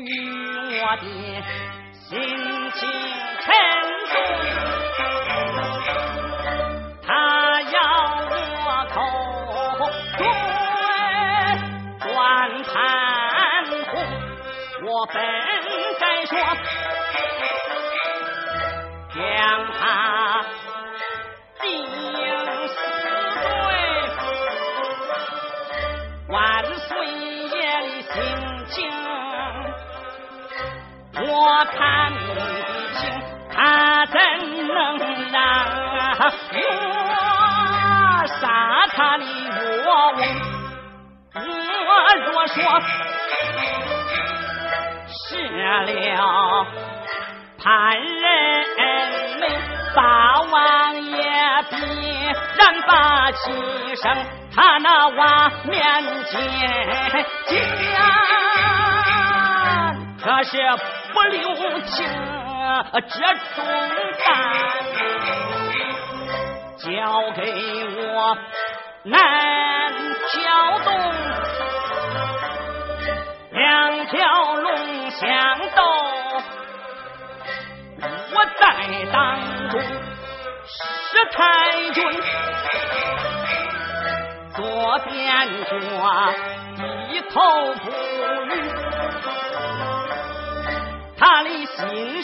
与我的心情沉重，他要我口对转盘红，我本该说将他我看你的情，他怎能让我杀他的岳翁？我若说是了潘仁美，八王爷必然把气生，他那瓦面前见。可是不留情这重担，交给我难撬动，两条龙相斗，我在当中是太君，左边角低头不语。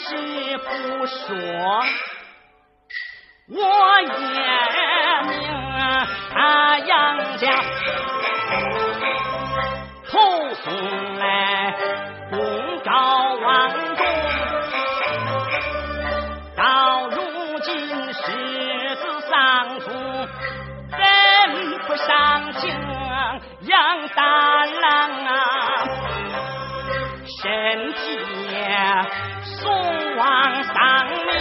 是不说，我也命。他杨家投送来公告王公，到如今世子丧父，人不上情，杨大身体送往丧命，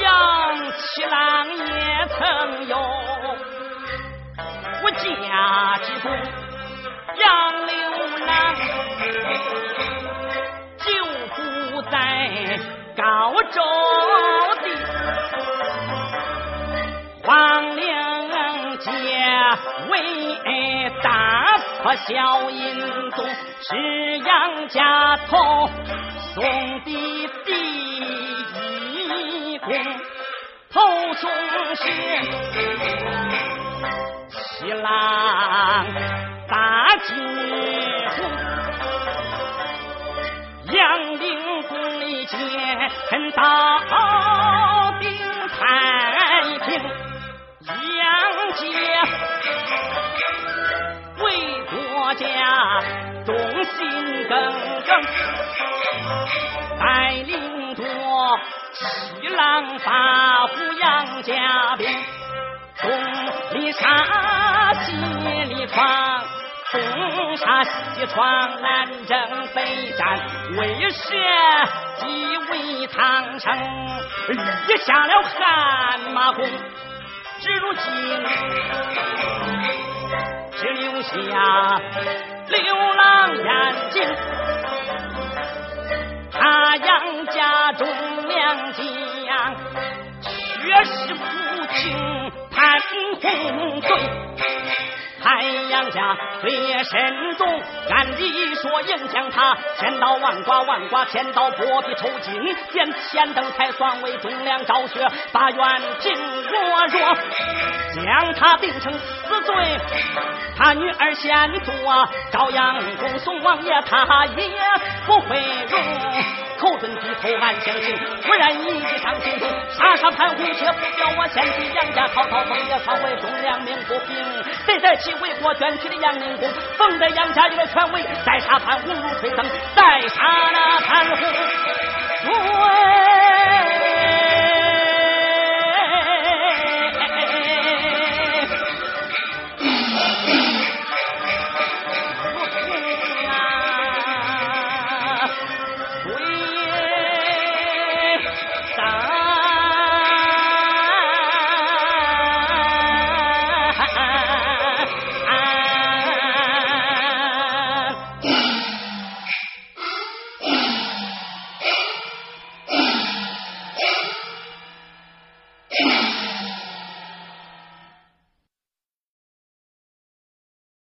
杨七郎也曾有我家之中杨六郎，就不在高州的黄陵街为大。可小印宗是杨家头送的第一功，头送是七郎大金虎，杨凌宫里见到顶太平，杨家。家忠心耿耿，带领着七郎八虎杨家兵，东里杀西里闯，东杀西闯南征北战，为社稷为苍生，立下了汗马功，至如今。只留下流浪眼睛，他杨家中两将，却是父亲潘洪贵。太阳家岁月深重，按理说应将他千刀万剐，万剐千刀剥皮抽筋，见天灯才算为忠良昭雪。把元平若若将他定成死罪，他女儿先做朝阳公宋王爷，他也不会容。口准低头暗相敬，忽然一计上心头，杀杀潘虎，却不叫我先去杨家曹操风也传为忠良鸣不平。谁在其为国捐躯的杨明公，封在杨家有了权威，再杀潘虎如吹灯，再杀那潘虎。